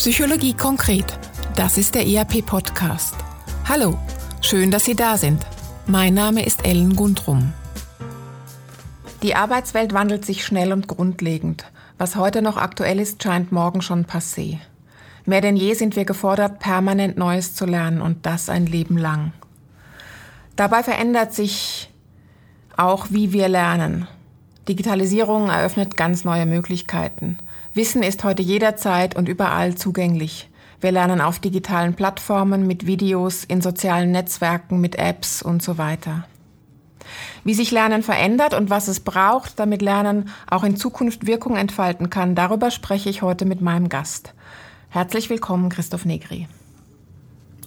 Psychologie konkret. Das ist der ERP-Podcast. Hallo, schön, dass Sie da sind. Mein Name ist Ellen Gundrum. Die Arbeitswelt wandelt sich schnell und grundlegend. Was heute noch aktuell ist, scheint morgen schon passé. Mehr denn je sind wir gefordert, permanent Neues zu lernen und das ein Leben lang. Dabei verändert sich auch, wie wir lernen. Digitalisierung eröffnet ganz neue Möglichkeiten. Wissen ist heute jederzeit und überall zugänglich. Wir lernen auf digitalen Plattformen, mit Videos, in sozialen Netzwerken, mit Apps und so weiter. Wie sich Lernen verändert und was es braucht, damit Lernen auch in Zukunft Wirkung entfalten kann, darüber spreche ich heute mit meinem Gast. Herzlich willkommen, Christoph Negri.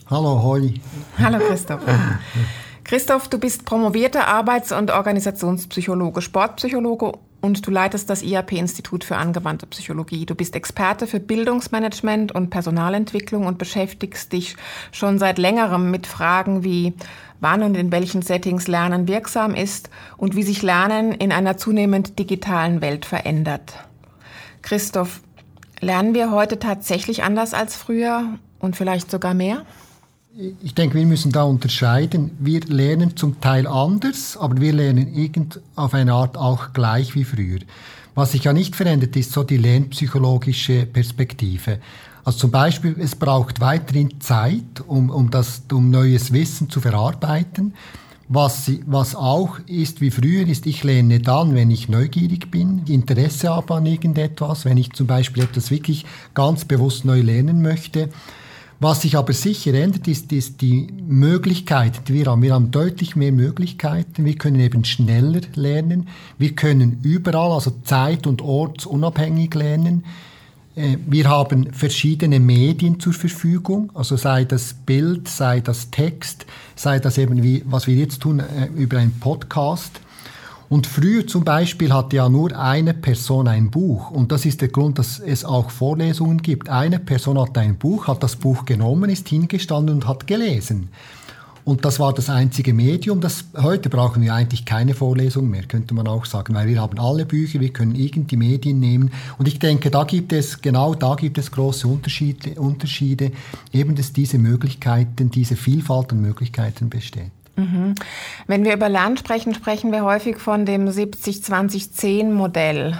Hallo, hoi. Hallo, Christoph. Christoph, du bist promovierter Arbeits- und Organisationspsychologe, Sportpsychologe und du leitest das IAP-Institut für angewandte Psychologie. Du bist Experte für Bildungsmanagement und Personalentwicklung und beschäftigst dich schon seit längerem mit Fragen wie wann und in welchen Settings Lernen wirksam ist und wie sich Lernen in einer zunehmend digitalen Welt verändert. Christoph, lernen wir heute tatsächlich anders als früher und vielleicht sogar mehr? Ich denke, wir müssen da unterscheiden. Wir lernen zum Teil anders, aber wir lernen irgend auf eine Art auch gleich wie früher. Was sich ja nicht verändert, ist so die lernpsychologische Perspektive. Also zum Beispiel, es braucht weiterhin Zeit, um, um, das, um neues Wissen zu verarbeiten. Was, was auch ist wie früher, ist, ich lerne dann, wenn ich neugierig bin, Interesse habe an irgendetwas, wenn ich zum Beispiel etwas wirklich ganz bewusst neu lernen möchte. Was sich aber sicher ändert, ist, ist die Möglichkeit, die wir haben. Wir haben deutlich mehr Möglichkeiten. Wir können eben schneller lernen. Wir können überall, also zeit- und ortsunabhängig lernen. Äh, wir haben verschiedene Medien zur Verfügung, also sei das Bild, sei das Text, sei das eben wie, was wir jetzt tun, äh, über einen Podcast. Und früher zum Beispiel hatte ja nur eine Person ein Buch. Und das ist der Grund, dass es auch Vorlesungen gibt. Eine Person hat ein Buch, hat das Buch genommen, ist hingestanden und hat gelesen. Und das war das einzige Medium. Das, heute brauchen wir eigentlich keine Vorlesung mehr, könnte man auch sagen, weil wir haben alle Bücher, wir können irgendwie Medien nehmen. Und ich denke, da gibt es, genau da gibt es große Unterschiede, Unterschiede eben dass diese Möglichkeiten, diese Vielfalt an Möglichkeiten besteht. Wenn wir über Lernen sprechen, sprechen wir häufig von dem 70-20-10-Modell.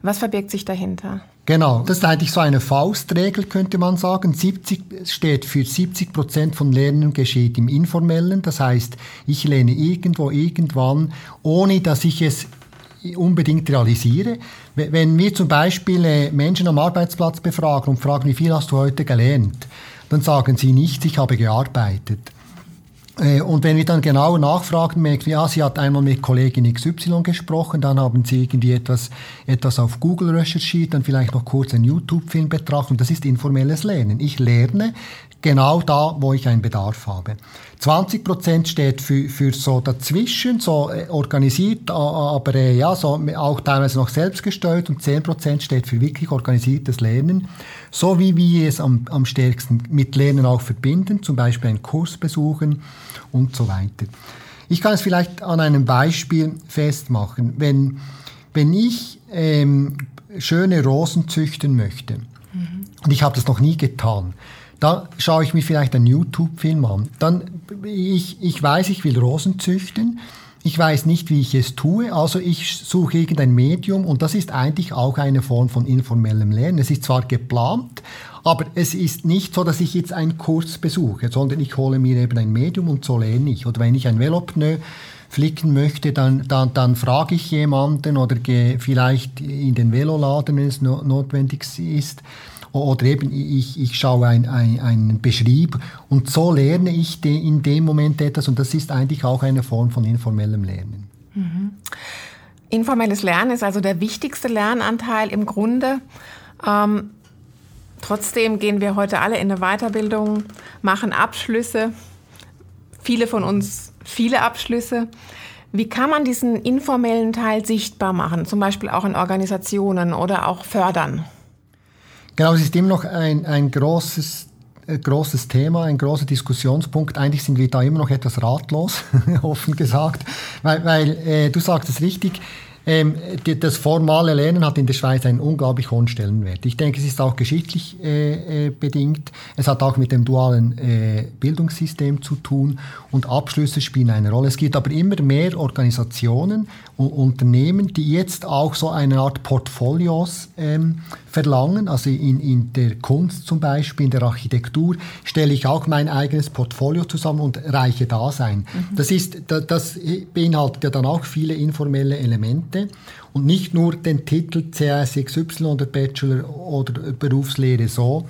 Was verbirgt sich dahinter? Genau, das ist eigentlich so eine Faustregel, könnte man sagen. 70 steht für 70 Prozent von Lernen geschieht im Informellen. Das heißt, ich lerne irgendwo, irgendwann, ohne dass ich es unbedingt realisiere. Wenn wir zum Beispiel äh, Menschen am Arbeitsplatz befragen und fragen, wie viel hast du heute gelernt, dann sagen sie nicht, ich habe gearbeitet. Äh, und wenn wir dann genau nachfragen, merken wir, ja, sie hat einmal mit Kollegin XY gesprochen, dann haben sie irgendwie etwas, etwas auf Google recherchiert, dann vielleicht noch kurz einen YouTube-Film betrachtet. Das ist informelles Lernen. Ich lerne genau da, wo ich einen Bedarf habe. 20 Prozent steht für, für so dazwischen, so äh, organisiert, aber äh, ja, so auch teilweise noch selbstgesteuert und 10 Prozent steht für wirklich organisiertes Lernen, so wie wir es am, am stärksten mit Lernen auch verbinden, zum Beispiel einen Kurs besuchen und so weiter. Ich kann es vielleicht an einem Beispiel festmachen. Wenn, wenn ich ähm, schöne Rosen züchten möchte, mhm. und ich habe das noch nie getan, da schaue ich mir vielleicht einen YouTube-Film an. Dann, ich, ich weiß, ich will Rosen züchten. Ich weiß nicht, wie ich es tue, also ich suche irgendein Medium und das ist eigentlich auch eine Form von informellem Lernen. Es ist zwar geplant, aber es ist nicht so, dass ich jetzt einen Kurs besuche, sondern ich hole mir eben ein Medium und so lerne ich. Oder wenn ich ein Velopneu flicken möchte, dann, dann, dann frage ich jemanden oder gehe vielleicht in den Veloladen, wenn es no, notwendig ist oder eben ich, ich schaue ein, ein, einen Beschrieb und so lerne ich de, in dem Moment etwas und das ist eigentlich auch eine Form von informellem Lernen. Mhm. Informelles Lernen ist also der wichtigste Lernanteil im Grunde. Ähm, trotzdem gehen wir heute alle in eine Weiterbildung, machen Abschlüsse, viele von uns viele Abschlüsse. Wie kann man diesen informellen Teil sichtbar machen, zum Beispiel auch in Organisationen oder auch fördern? Genau, es ist immer noch ein, ein großes, äh, großes Thema, ein großer Diskussionspunkt. Eigentlich sind wir da immer noch etwas ratlos, offen gesagt, weil, weil äh, du sagst es richtig, ähm, das formale Lernen hat in der Schweiz einen unglaublich hohen Stellenwert. Ich denke, es ist auch geschichtlich äh, äh, bedingt. Es hat auch mit dem dualen äh, Bildungssystem zu tun und Abschlüsse spielen eine Rolle. Es gibt aber immer mehr Organisationen und Unternehmen, die jetzt auch so eine Art Portfolios ähm, verlangen. Also in, in der Kunst zum Beispiel, in der Architektur stelle ich auch mein eigenes Portfolio zusammen und reiche Dasein. Mhm. Das, ist, das beinhaltet ja dann auch viele informelle Elemente und nicht nur den Titel CSXY oder Bachelor oder Berufslehre so.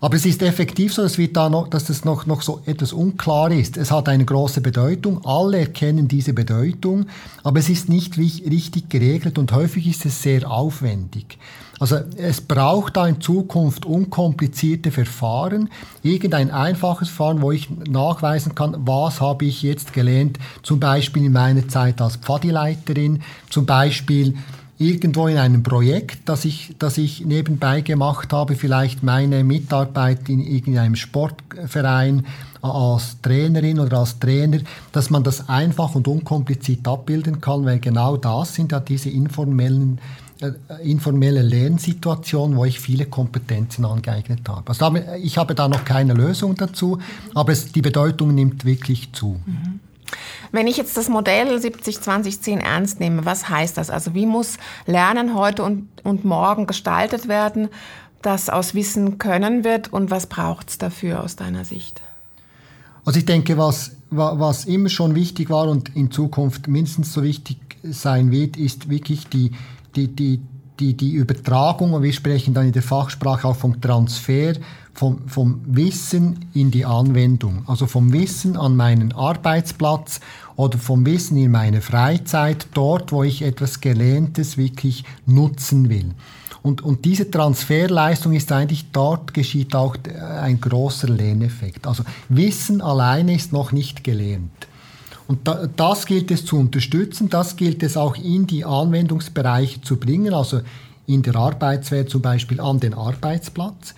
Aber es ist effektiv so, dass, wir da noch, dass das noch, noch so etwas unklar ist. Es hat eine große Bedeutung, alle erkennen diese Bedeutung, aber es ist nicht richtig geregelt und häufig ist es sehr aufwendig. Also es braucht da in Zukunft unkomplizierte Verfahren, irgendein einfaches Verfahren, wo ich nachweisen kann, was habe ich jetzt gelernt, zum Beispiel in meiner Zeit als Pfadileiterin, zum Beispiel irgendwo in einem Projekt, das ich, das ich nebenbei gemacht habe, vielleicht meine Mitarbeit in irgendeinem Sportverein als Trainerin oder als Trainer, dass man das einfach und unkompliziert abbilden kann, weil genau das sind ja diese informellen äh, informelle Lernsituation, wo ich viele Kompetenzen angeeignet habe. Also ich habe da noch keine Lösung dazu, aber es, die Bedeutung nimmt wirklich zu. Mhm. Wenn ich jetzt das Modell 70-20-10 ernst nehme, was heißt das? Also wie muss Lernen heute und, und morgen gestaltet werden, das aus Wissen können wird und was braucht es dafür aus deiner Sicht? Also ich denke, was, was immer schon wichtig war und in Zukunft mindestens so wichtig sein wird, ist wirklich die die, die, die, die Übertragung, und wir sprechen dann in der Fachsprache auch vom Transfer, vom, vom Wissen in die Anwendung. Also vom Wissen an meinen Arbeitsplatz oder vom Wissen in meine Freizeit, dort, wo ich etwas Gelerntes wirklich nutzen will. Und, und diese Transferleistung ist eigentlich, dort geschieht auch ein großer Lerneffekt. Also Wissen alleine ist noch nicht gelernt. Und da, das gilt es zu unterstützen, das gilt es auch in die Anwendungsbereiche zu bringen, also in der Arbeitswelt zum Beispiel an den Arbeitsplatz, äh,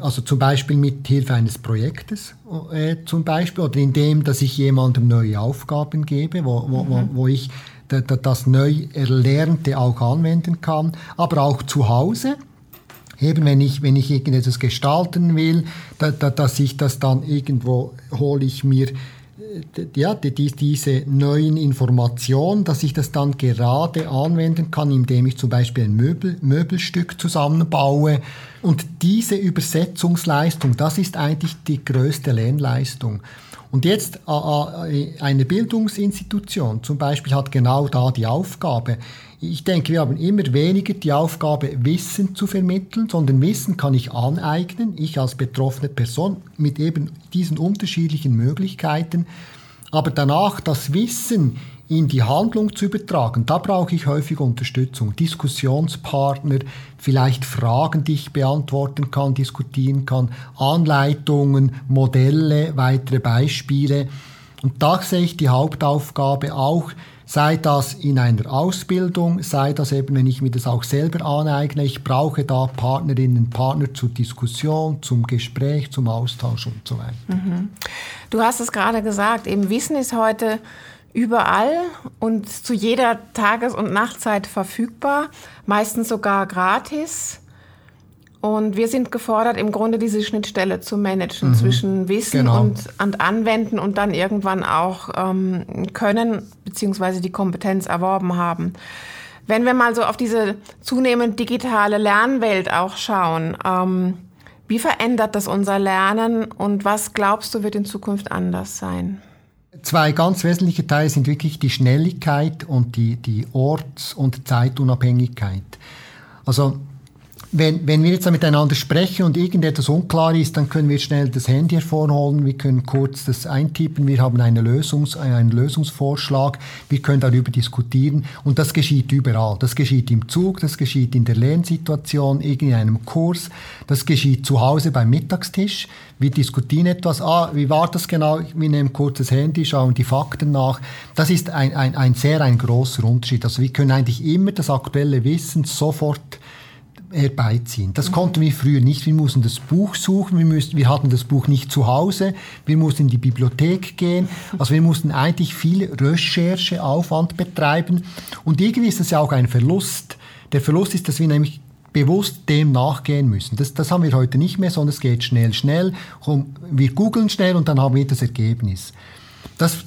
also zum Beispiel mit Hilfe eines Projektes äh, zum Beispiel oder indem, dass ich jemandem neue Aufgaben gebe, wo, wo, mhm. wo ich das neu Erlernte auch anwenden kann, aber auch zu Hause. Eben wenn ich, wenn ich irgendetwas gestalten will, da, da, dass ich das dann irgendwo hole ich mir ja, die, diese neuen Informationen, dass ich das dann gerade anwenden kann, indem ich zum Beispiel ein Möbel, Möbelstück zusammenbaue. Und diese Übersetzungsleistung, das ist eigentlich die größte Lernleistung. Und jetzt eine Bildungsinstitution zum Beispiel hat genau da die Aufgabe. Ich denke, wir haben immer weniger die Aufgabe, Wissen zu vermitteln, sondern Wissen kann ich aneignen, ich als betroffene Person mit eben diesen unterschiedlichen Möglichkeiten. Aber danach das Wissen in die Handlung zu übertragen, da brauche ich häufig Unterstützung. Diskussionspartner, vielleicht Fragen, die ich beantworten kann, diskutieren kann, Anleitungen, Modelle, weitere Beispiele. Und da sehe ich die Hauptaufgabe auch, sei das in einer Ausbildung, sei das eben, wenn ich mir das auch selber aneigne. Ich brauche da Partnerinnen, Partner zur Diskussion, zum Gespräch, zum Austausch und so weiter. Mhm. Du hast es gerade gesagt, eben Wissen ist heute überall und zu jeder Tages- und Nachtzeit verfügbar, meistens sogar gratis. Und wir sind gefordert, im Grunde diese Schnittstelle zu managen mhm. zwischen Wissen genau. und, und, Anwenden und dann irgendwann auch ähm, können beziehungsweise die Kompetenz erworben haben. Wenn wir mal so auf diese zunehmend digitale Lernwelt auch schauen, ähm, wie verändert das unser Lernen und was glaubst du wird in Zukunft anders sein? Zwei ganz wesentliche Teile sind wirklich die Schnelligkeit und die, die Orts- und Zeitunabhängigkeit. Also wenn, wenn wir jetzt miteinander sprechen und irgendetwas unklar ist, dann können wir schnell das Handy hervorholen, wir können kurz das eintippen, wir haben eine Lösungs-, einen Lösungsvorschlag, wir können darüber diskutieren und das geschieht überall. Das geschieht im Zug, das geschieht in der Lernsituation, in einem Kurs, das geschieht zu Hause beim Mittagstisch. Wir diskutieren etwas, ah, wie war das genau? Wir nehmen kurz das Handy, schauen die Fakten nach. Das ist ein, ein, ein sehr ein großer Unterschied. Also wir können eigentlich immer das aktuelle Wissen sofort herbeiziehen. Das konnten wir früher nicht. Wir mussten das Buch suchen, wir, müssen, wir hatten das Buch nicht zu Hause, wir mussten in die Bibliothek gehen. Also wir mussten eigentlich viel Rechercheaufwand betreiben. Und irgendwie ist das ja auch ein Verlust. Der Verlust ist, dass wir nämlich bewusst dem nachgehen müssen. Das, das haben wir heute nicht mehr, sondern es geht schnell, schnell. Wir googeln schnell und dann haben wir das Ergebnis. Das,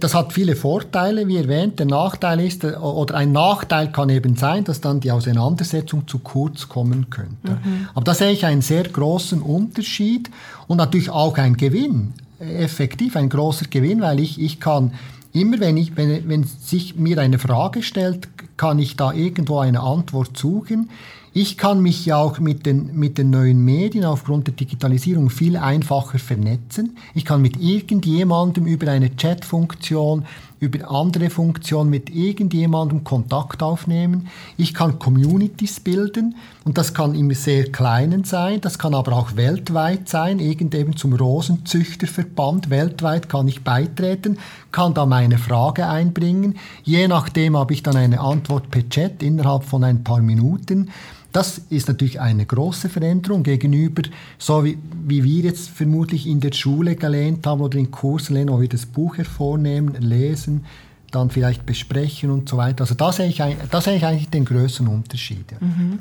das hat viele Vorteile, wie erwähnt. Der Nachteil ist, oder ein Nachteil kann eben sein, dass dann die Auseinandersetzung zu kurz kommen könnte. Mhm. Aber da sehe ich einen sehr großen Unterschied und natürlich auch einen Gewinn, effektiv ein großer Gewinn, weil ich, ich kann immer, wenn, ich, wenn, wenn sich mir eine Frage stellt, kann ich da irgendwo eine Antwort suchen. Ich kann mich ja auch mit den, mit den neuen Medien aufgrund der Digitalisierung viel einfacher vernetzen. Ich kann mit irgendjemandem über eine Chatfunktion über andere Funktionen mit irgendjemandem Kontakt aufnehmen. Ich kann Communities bilden und das kann im sehr kleinen sein, das kann aber auch weltweit sein, irgend eben zum Rosenzüchterverband weltweit kann ich beitreten, kann da meine Frage einbringen. Je nachdem habe ich dann eine Antwort per Chat innerhalb von ein paar Minuten. Das ist natürlich eine große Veränderung gegenüber, so wie, wie wir jetzt vermutlich in der Schule gelernt haben oder in Kursen lernen, wo wir das Buch hervornehmen, lesen, dann vielleicht besprechen und so weiter. Also da sehe ich, da sehe ich eigentlich den größten Unterschied. Ja. Mhm.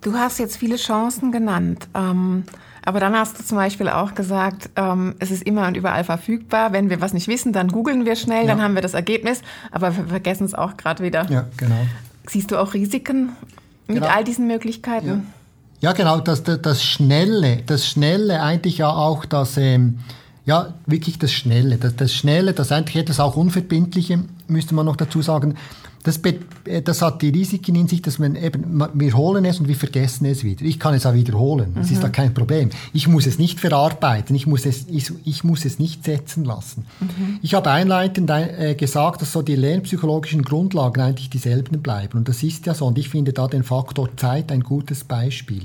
Du hast jetzt viele Chancen genannt. Ähm aber dann hast du zum Beispiel auch gesagt, ähm, es ist immer und überall verfügbar. Wenn wir was nicht wissen, dann googeln wir schnell, ja. dann haben wir das Ergebnis. Aber wir vergessen es auch gerade wieder. Ja, genau. Siehst du auch Risiken mit genau. all diesen Möglichkeiten. Ja, ja genau, das, das, das, Schnelle, das Schnelle eigentlich ja auch das, ähm, ja, wirklich das Schnelle, das, das Schnelle, das eigentlich etwas auch Unverbindliche, müsste man noch dazu sagen, das, äh, das hat die Risiken in sich, dass man eben, wir holen es und wir vergessen es wieder. Ich kann es auch wiederholen, das mhm. ist da kein Problem. Ich muss es nicht verarbeiten, ich muss es, ich, ich muss es nicht setzen lassen. Mhm. Ich habe einleitend äh, gesagt, dass so die lernpsychologischen Grundlagen eigentlich dieselben bleiben. Und das ist ja so. Und ich finde da den Faktor Zeit ein gutes Beispiel.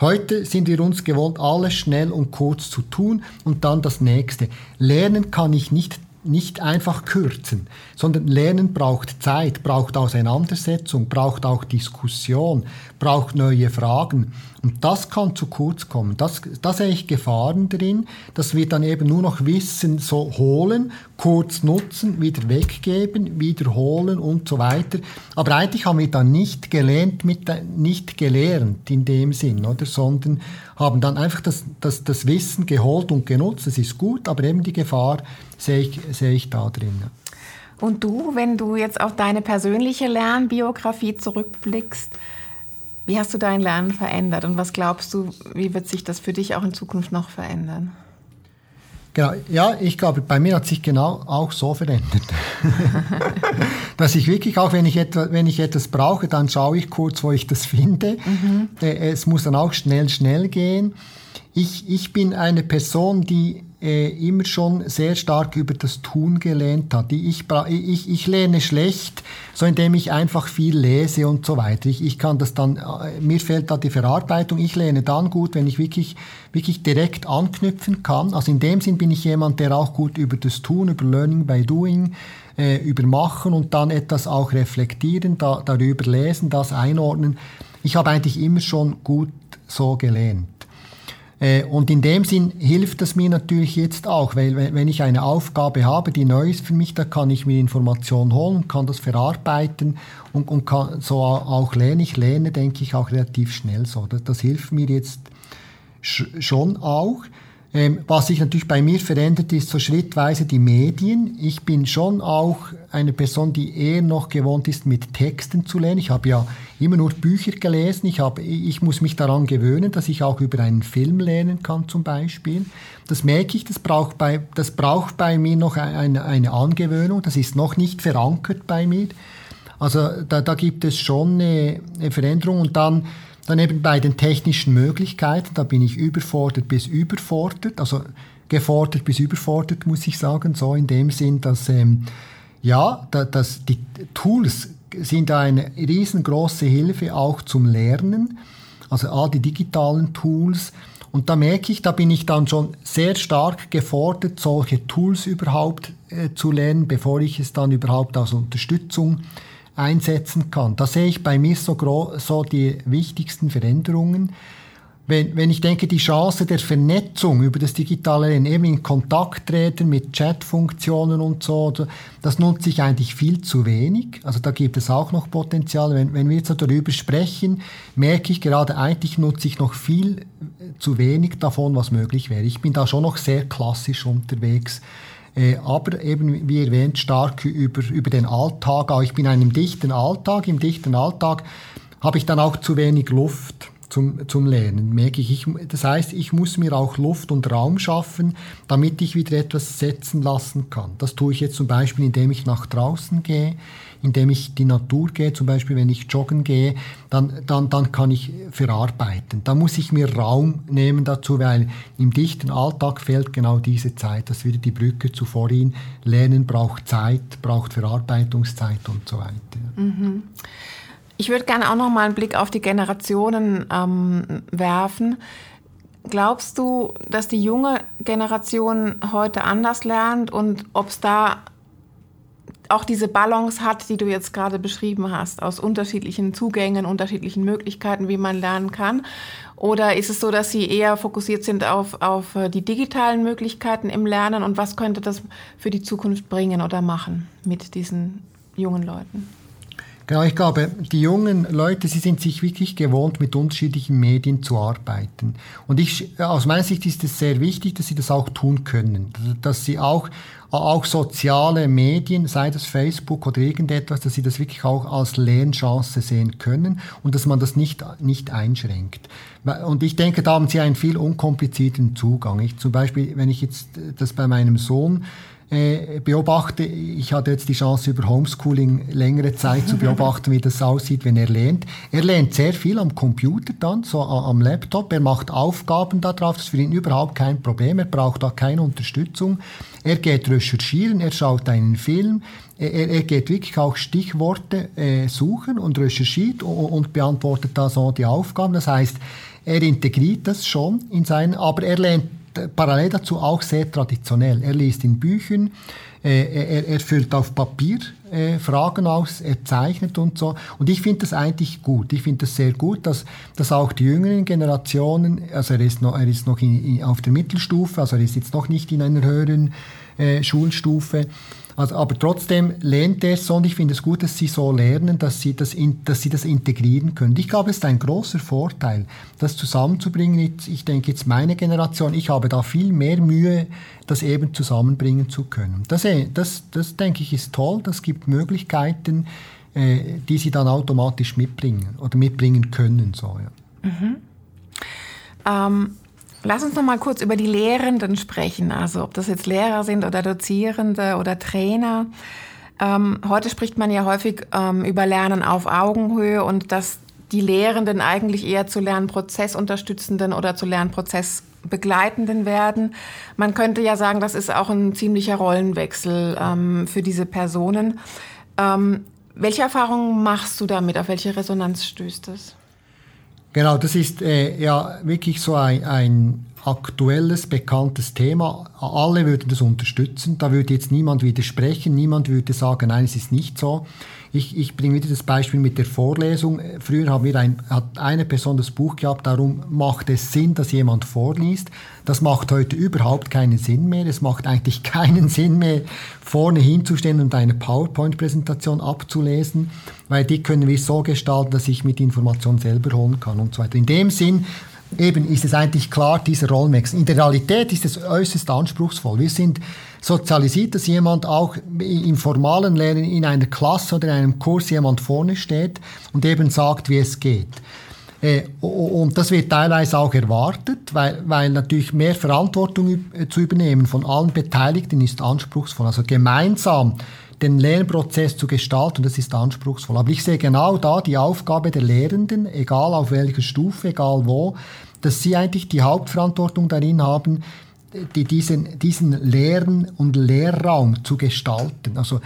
Heute sind wir uns gewohnt, alles schnell und kurz zu tun und dann das nächste. Lernen kann ich nicht nicht einfach kürzen, sondern Lernen braucht Zeit, braucht Auseinandersetzung, braucht auch Diskussion, braucht neue Fragen. Und das kann zu kurz kommen. Das, da sehe ich Gefahren drin, dass wir dann eben nur noch Wissen so holen, kurz nutzen, wieder weggeben, wiederholen und so weiter. Aber eigentlich haben wir dann nicht gelernt, mit, nicht gelernt in dem Sinn, oder? sondern haben dann einfach das, das, das Wissen geholt und genutzt. Das ist gut, aber eben die Gefahr sehe ich, sehe ich da drin. Und du, wenn du jetzt auf deine persönliche Lernbiografie zurückblickst, wie hast du dein Lernen verändert und was glaubst du, wie wird sich das für dich auch in Zukunft noch verändern? Genau, ja, ich glaube, bei mir hat sich genau auch so verändert. Dass ich wirklich auch, wenn ich, etwa, wenn ich etwas brauche, dann schaue ich kurz, wo ich das finde. Mhm. Äh, es muss dann auch schnell, schnell gehen. Ich, ich bin eine Person, die äh, immer schon sehr stark über das Tun gelernt hat. Ich, ich, ich lerne schlecht, so indem ich einfach viel lese und so weiter. Ich, ich kann das dann, äh, mir fehlt da die Verarbeitung. Ich lerne dann gut, wenn ich wirklich, wirklich direkt anknüpfen kann. Also in dem Sinn bin ich jemand, der auch gut über das Tun, über Learning by Doing, äh, über Machen und dann etwas auch reflektieren, da, darüber lesen, das einordnen. Ich habe eigentlich immer schon gut so gelernt. Äh, und in dem Sinn hilft das mir natürlich jetzt auch, weil wenn ich eine Aufgabe habe, die neu ist für mich, da kann ich mir Informationen holen, kann das verarbeiten und, und kann so auch lernen. Ich lerne, denke ich, auch relativ schnell so. Das, das hilft mir jetzt schon auch. Ähm, was sich natürlich bei mir verändert, ist so schrittweise die Medien. Ich bin schon auch eine Person, die eher noch gewohnt ist, mit Texten zu lernen. Ich habe ja immer nur Bücher gelesen. Ich, habe, ich muss mich daran gewöhnen, dass ich auch über einen Film lernen kann zum Beispiel. Das merke ich, das braucht bei, das braucht bei mir noch eine, eine Angewöhnung. Das ist noch nicht verankert bei mir. Also da, da gibt es schon eine, eine Veränderung und dann dann eben bei den technischen Möglichkeiten, da bin ich überfordert bis überfordert, also gefordert bis überfordert, muss ich sagen, so in dem Sinn, dass ähm, ja, da, dass die Tools sind eine riesengroße Hilfe auch zum Lernen, also all die digitalen Tools. Und da merke ich, da bin ich dann schon sehr stark gefordert, solche Tools überhaupt äh, zu lernen, bevor ich es dann überhaupt als Unterstützung einsetzen kann. Da sehe ich bei mir so, so die wichtigsten Veränderungen wenn, wenn ich denke, die Chance der Vernetzung über das digitale Lernen, eben in Kontakt treten mit Chatfunktionen und so, das nutze ich eigentlich viel zu wenig. Also da gibt es auch noch Potenzial. Wenn, wenn wir jetzt darüber sprechen, merke ich gerade, eigentlich nutze ich noch viel äh, zu wenig davon, was möglich wäre. Ich bin da schon noch sehr klassisch unterwegs. Äh, aber eben, wie erwähnt, stark über, über den Alltag. Auch ich bin in einem dichten Alltag. Im dichten Alltag habe ich dann auch zu wenig Luft zum, zum Lernen, merke ich. ich. Das heißt, ich muss mir auch Luft und Raum schaffen, damit ich wieder etwas setzen lassen kann. Das tue ich jetzt zum Beispiel, indem ich nach draußen gehe, indem ich die Natur gehe, zum Beispiel wenn ich joggen gehe, dann, dann, dann kann ich verarbeiten. Da muss ich mir Raum nehmen dazu, weil im dichten Alltag fehlt genau diese Zeit. Das wieder die Brücke zu vorhin. Lernen braucht Zeit, braucht Verarbeitungszeit und so weiter. Mhm. Ich würde gerne auch noch mal einen Blick auf die Generationen ähm, werfen. Glaubst du, dass die junge Generation heute anders lernt und ob es da auch diese Balance hat, die du jetzt gerade beschrieben hast, aus unterschiedlichen Zugängen, unterschiedlichen Möglichkeiten, wie man lernen kann? Oder ist es so, dass sie eher fokussiert sind auf, auf äh, die digitalen Möglichkeiten im Lernen und was könnte das für die Zukunft bringen oder machen mit diesen jungen Leuten? Genau, ich glaube, die jungen Leute, sie sind sich wirklich gewohnt, mit unterschiedlichen Medien zu arbeiten. Und ich, aus meiner Sicht ist es sehr wichtig, dass sie das auch tun können. Dass sie auch, auch soziale Medien, sei das Facebook oder irgendetwas, dass sie das wirklich auch als Lernchance sehen können und dass man das nicht, nicht einschränkt. Und ich denke, da haben sie einen viel unkomplizierten Zugang. Ich, zum Beispiel, wenn ich jetzt das bei meinem Sohn beobachte, ich hatte jetzt die Chance über Homeschooling längere Zeit zu beobachten, wie das aussieht, wenn er lernt. Er lernt sehr viel am Computer dann, so am Laptop. Er macht Aufgaben darauf, das ist für ihn überhaupt kein Problem. Er braucht da keine Unterstützung. Er geht recherchieren, er schaut einen Film, er, er geht wirklich auch Stichworte äh, suchen und recherchiert und, und beantwortet da so die Aufgaben. Das heißt, er integriert das schon in sein, aber er lernt parallel dazu auch sehr traditionell. Er liest in Büchern, äh, er, er, füllt auf Papier äh, Fragen aus, er zeichnet und so. Und ich finde das eigentlich gut. Ich finde das sehr gut, dass, dass auch die jüngeren Generationen, also er ist noch, er ist noch in, in, auf der Mittelstufe, also er ist jetzt noch nicht in einer höheren äh, Schulstufe, also, aber trotzdem lernt er es so und ich finde es gut, dass sie so lernen, dass sie das, in, dass sie das integrieren können. Ich glaube, es ist ein großer Vorteil, das zusammenzubringen. Ich denke jetzt meine Generation, ich habe da viel mehr Mühe, das eben zusammenbringen zu können. Das, äh, das, das denke ich ist toll, das gibt Möglichkeiten, äh, die sie dann automatisch mitbringen oder mitbringen können. So, ja. Mhm. Ähm, Lass uns noch mal kurz über die Lehrenden sprechen, also ob das jetzt Lehrer sind oder Dozierende oder Trainer. Ähm, heute spricht man ja häufig ähm, über Lernen auf Augenhöhe und dass die Lehrenden eigentlich eher zu Lernprozessunterstützenden oder zu Lernprozessbegleitenden werden. Man könnte ja sagen, das ist auch ein ziemlicher Rollenwechsel ähm, für diese Personen. Ähm, welche Erfahrungen machst du damit? Auf welche Resonanz stößt das? Genau, das ist äh, ja wirklich so ein, ein aktuelles, bekanntes Thema. Alle würden das unterstützen. Da würde jetzt niemand widersprechen. Niemand würde sagen, nein, es ist nicht so. Ich, ich bringe wieder das Beispiel mit der Vorlesung. Früher haben wir ein, hat eine Person das Buch gehabt, darum macht es Sinn, dass jemand vorliest. Das macht heute überhaupt keinen Sinn mehr. Es macht eigentlich keinen Sinn mehr, vorne hinzustehen und eine PowerPoint-Präsentation abzulesen, weil die können wir so gestalten, dass ich mit Informationen selber holen kann und so weiter. In dem Sinn eben ist es eigentlich klar, dieser Rollenwechsel. In der Realität ist es äußerst anspruchsvoll. Wir sind sozialisiert, dass jemand auch im formalen Lernen in einer Klasse oder in einem Kurs jemand vorne steht und eben sagt, wie es geht. Äh, und das wird teilweise auch erwartet, weil, weil natürlich mehr Verantwortung zu übernehmen von allen Beteiligten ist anspruchsvoll. Also gemeinsam den Lernprozess zu gestalten, das ist anspruchsvoll. Aber ich sehe genau da die Aufgabe der Lehrenden, egal auf welcher Stufe, egal wo, dass sie eigentlich die Hauptverantwortung darin haben, die, diesen, diesen Lern- und Lehrraum zu gestalten. Also,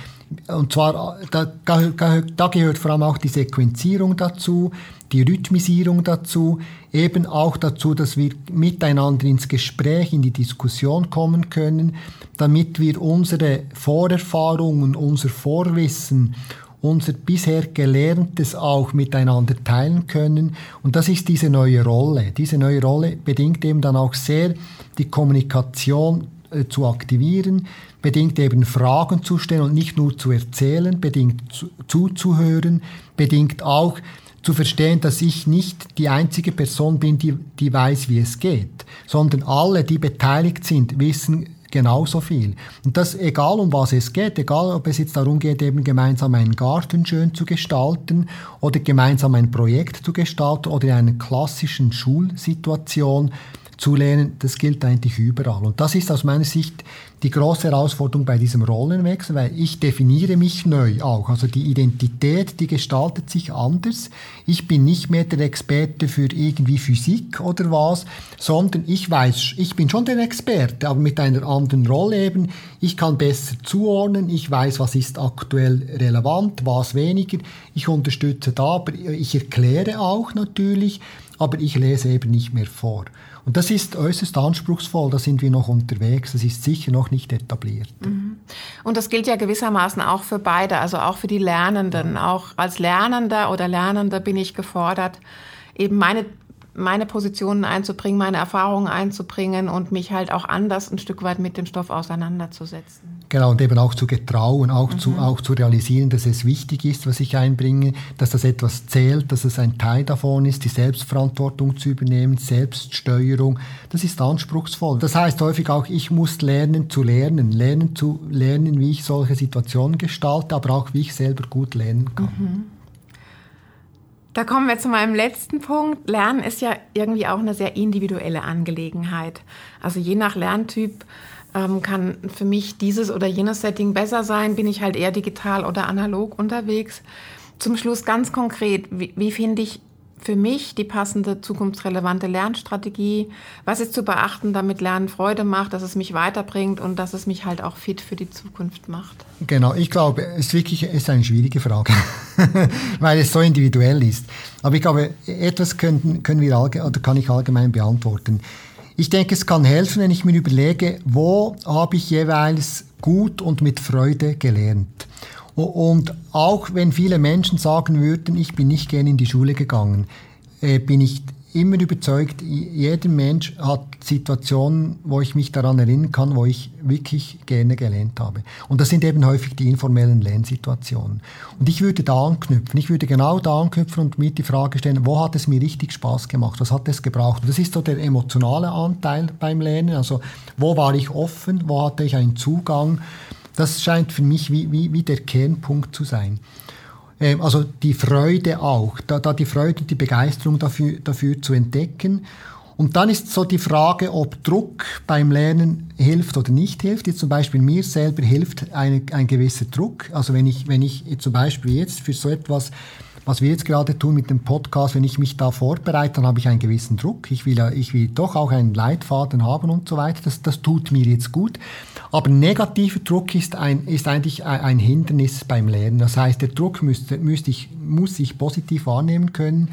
und zwar, da, da gehört vor allem auch die Sequenzierung dazu, die Rhythmisierung dazu, eben auch dazu, dass wir miteinander ins Gespräch, in die Diskussion kommen können, damit wir unsere Vorerfahrungen, unser Vorwissen unser bisher Gelerntes auch miteinander teilen können. Und das ist diese neue Rolle. Diese neue Rolle bedingt eben dann auch sehr die Kommunikation äh, zu aktivieren, bedingt eben Fragen zu stellen und nicht nur zu erzählen, bedingt zu, zuzuhören, bedingt auch zu verstehen, dass ich nicht die einzige Person bin, die, die weiß, wie es geht, sondern alle, die beteiligt sind, wissen genauso viel. Und das egal um was es geht, egal ob es jetzt darum geht, eben gemeinsam einen Garten schön zu gestalten oder gemeinsam ein Projekt zu gestalten oder in einer klassischen Schulsituation, zu lernen, das gilt eigentlich überall. Und das ist aus meiner Sicht die große Herausforderung bei diesem Rollenwechsel, weil ich definiere mich neu auch. Also die Identität, die gestaltet sich anders. Ich bin nicht mehr der Experte für irgendwie Physik oder was, sondern ich weiß, ich bin schon der Experte, aber mit einer anderen Rolle eben. Ich kann besser zuordnen, ich weiß, was ist aktuell relevant, was weniger. Ich unterstütze da, aber ich erkläre auch natürlich, aber ich lese eben nicht mehr vor. Und das ist äußerst anspruchsvoll, da sind wir noch unterwegs, das ist sicher noch nicht etabliert. Mhm. Und das gilt ja gewissermaßen auch für beide, also auch für die Lernenden. Auch als Lernender oder Lernender bin ich gefordert, eben meine meine Positionen einzubringen, meine Erfahrungen einzubringen und mich halt auch anders ein Stück weit mit dem Stoff auseinanderzusetzen. Genau, und eben auch zu getrauen, auch, mhm. zu, auch zu realisieren, dass es wichtig ist, was ich einbringe, dass das etwas zählt, dass es ein Teil davon ist, die Selbstverantwortung zu übernehmen, Selbststeuerung. Das ist anspruchsvoll. Das heißt häufig auch, ich muss lernen zu lernen, lernen zu lernen, wie ich solche Situationen gestalte, aber auch wie ich selber gut lernen kann. Mhm. Da kommen wir zu meinem letzten Punkt. Lernen ist ja irgendwie auch eine sehr individuelle Angelegenheit. Also je nach Lerntyp ähm, kann für mich dieses oder jenes Setting besser sein. Bin ich halt eher digital oder analog unterwegs. Zum Schluss ganz konkret, wie, wie finde ich für mich die passende zukunftsrelevante Lernstrategie? Was ist zu beachten, damit Lernen Freude macht, dass es mich weiterbringt und dass es mich halt auch fit für die Zukunft macht? Genau, ich glaube, es ist wirklich ist eine schwierige Frage, weil es so individuell ist. Aber ich glaube, etwas können, können wir oder kann ich allgemein beantworten. Ich denke, es kann helfen, wenn ich mir überlege, wo habe ich jeweils gut und mit Freude gelernt. Und auch wenn viele Menschen sagen würden, ich bin nicht gerne in die Schule gegangen, äh, bin ich immer überzeugt, jeder Mensch hat Situationen, wo ich mich daran erinnern kann, wo ich wirklich gerne gelernt habe. Und das sind eben häufig die informellen Lernsituationen. Und ich würde da anknüpfen, ich würde genau da anknüpfen und mir die Frage stellen, wo hat es mir richtig Spaß gemacht, was hat es gebraucht? Das ist so der emotionale Anteil beim Lernen, also wo war ich offen, wo hatte ich einen Zugang, das scheint für mich wie, wie, wie der Kernpunkt zu sein. Ähm, also die Freude auch, da, da die Freude und die Begeisterung dafür, dafür zu entdecken. Und dann ist so die Frage, ob Druck beim Lernen hilft oder nicht hilft. Jetzt zum Beispiel mir selber hilft eine, ein gewisser Druck. Also wenn ich, wenn ich zum Beispiel jetzt für so etwas was wir jetzt gerade tun mit dem Podcast, wenn ich mich da vorbereite, dann habe ich einen gewissen Druck. Ich will, ich will doch auch einen Leitfaden haben und so weiter. Das, das tut mir jetzt gut. Aber negativer Druck ist, ein, ist eigentlich ein Hindernis beim Lernen. Das heißt, der Druck müsste, müsste ich, muss ich positiv wahrnehmen können.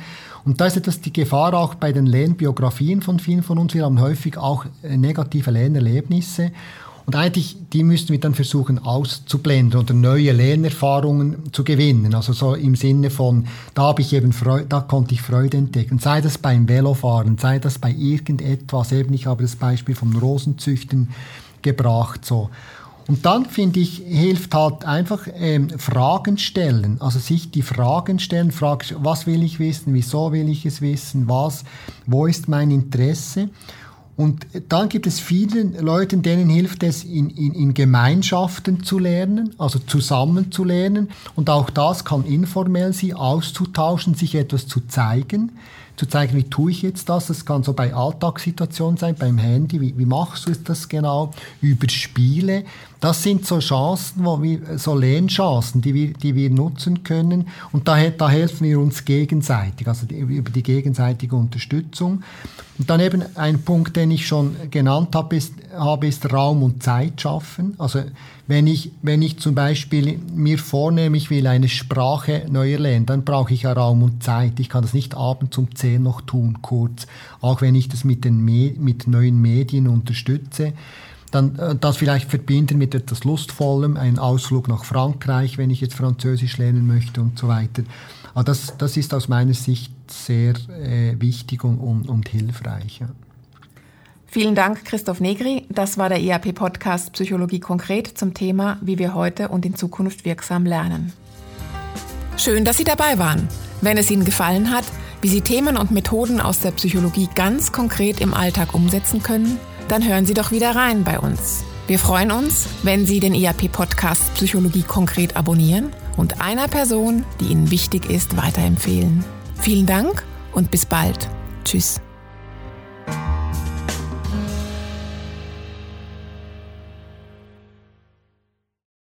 Und da ist etwas die Gefahr auch bei den Lernbiografien von vielen von uns. Wir haben häufig auch negative Lernerlebnisse. Und eigentlich, die müssten wir dann versuchen auszublenden oder neue Lernerfahrungen zu gewinnen. Also so im Sinne von, da habe ich eben Freude, da konnte ich Freude entdecken. Sei das beim Velofahren, sei das bei irgendetwas. Eben, ich habe das Beispiel vom Rosenzüchten gebracht, so. Und dann finde ich, hilft halt einfach ähm, Fragen stellen, also sich die Fragen stellen, frag, was will ich wissen, wieso will ich es wissen, was, wo ist mein Interesse und dann gibt es vielen Leuten, denen hilft es, in, in, in Gemeinschaften zu lernen, also zusammen zu lernen. Und auch das kann informell sein, auszutauschen, sich etwas zu zeigen zu zeigen, wie tue ich jetzt das. Das kann so bei Alltagssituationen sein, beim Handy, wie, wie machst du das genau, über Spiele. Das sind so Chancen, wo wir, so Lernchancen, die wir, die wir nutzen können. Und da, da helfen wir uns gegenseitig, also die, über die gegenseitige Unterstützung. Und dann eben ein Punkt, den ich schon genannt habe, ist, habe, ist Raum und Zeit schaffen. Also wenn ich, wenn ich zum Beispiel mir vornehme, ich will eine Sprache neu erlernen, dann brauche ich ja Raum und Zeit. Ich kann das nicht abends um 10 noch tun, kurz. Auch wenn ich das mit, den Me mit neuen Medien unterstütze. dann äh, das vielleicht verbinden mit etwas Lustvollem, einen Ausflug nach Frankreich, wenn ich jetzt Französisch lernen möchte und so weiter. Aber das, das ist aus meiner Sicht sehr äh, wichtig und, und, und hilfreich. Ja. Vielen Dank, Christoph Negri. Das war der ERP-Podcast Psychologie konkret zum Thema, wie wir heute und in Zukunft wirksam lernen. Schön, dass Sie dabei waren. Wenn es Ihnen gefallen hat, wie Sie Themen und Methoden aus der Psychologie ganz konkret im Alltag umsetzen können, dann hören Sie doch wieder rein bei uns. Wir freuen uns, wenn Sie den ERP-Podcast Psychologie konkret abonnieren und einer Person, die Ihnen wichtig ist, weiterempfehlen. Vielen Dank und bis bald. Tschüss.